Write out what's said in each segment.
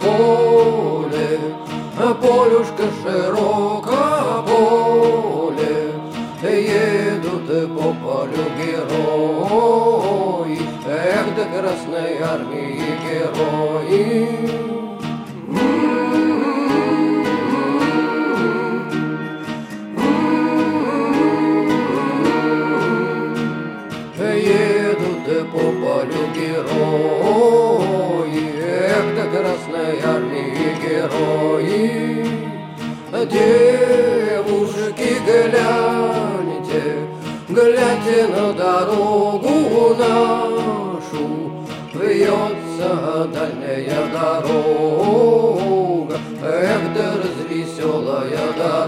поле, полюшка широка поле, едут по полю герои, эх, до Красной Армии герои. Девушки, гляньте, гляньте на дорогу нашу, Вьется дальняя дорога, эх, да развеселая дорога.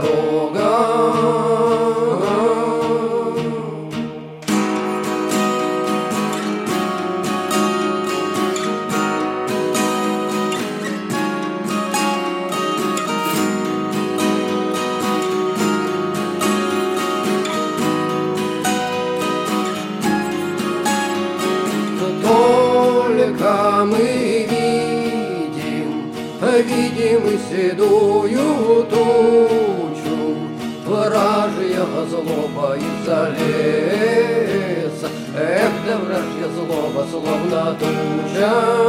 Видим, седую тучу, Вражья злоба из-за леса, Эх, да вражья злоба, словно туча.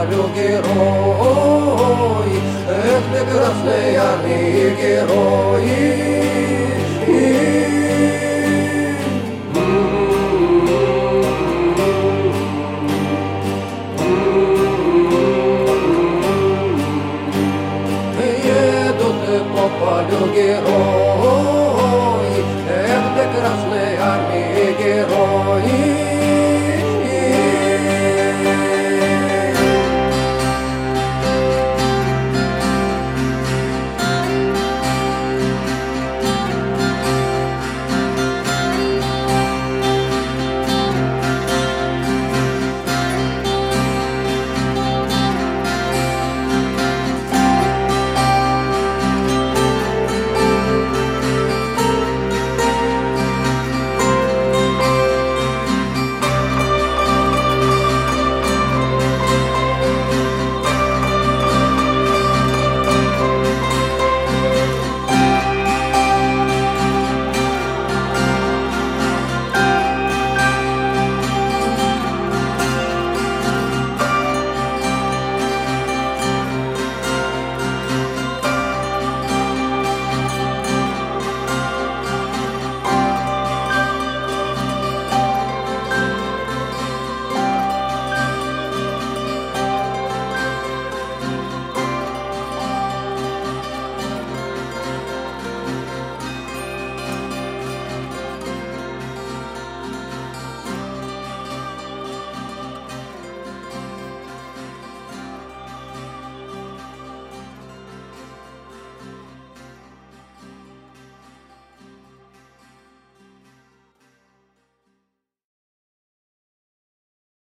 По полю герои, эх, ты Красной Армии герои.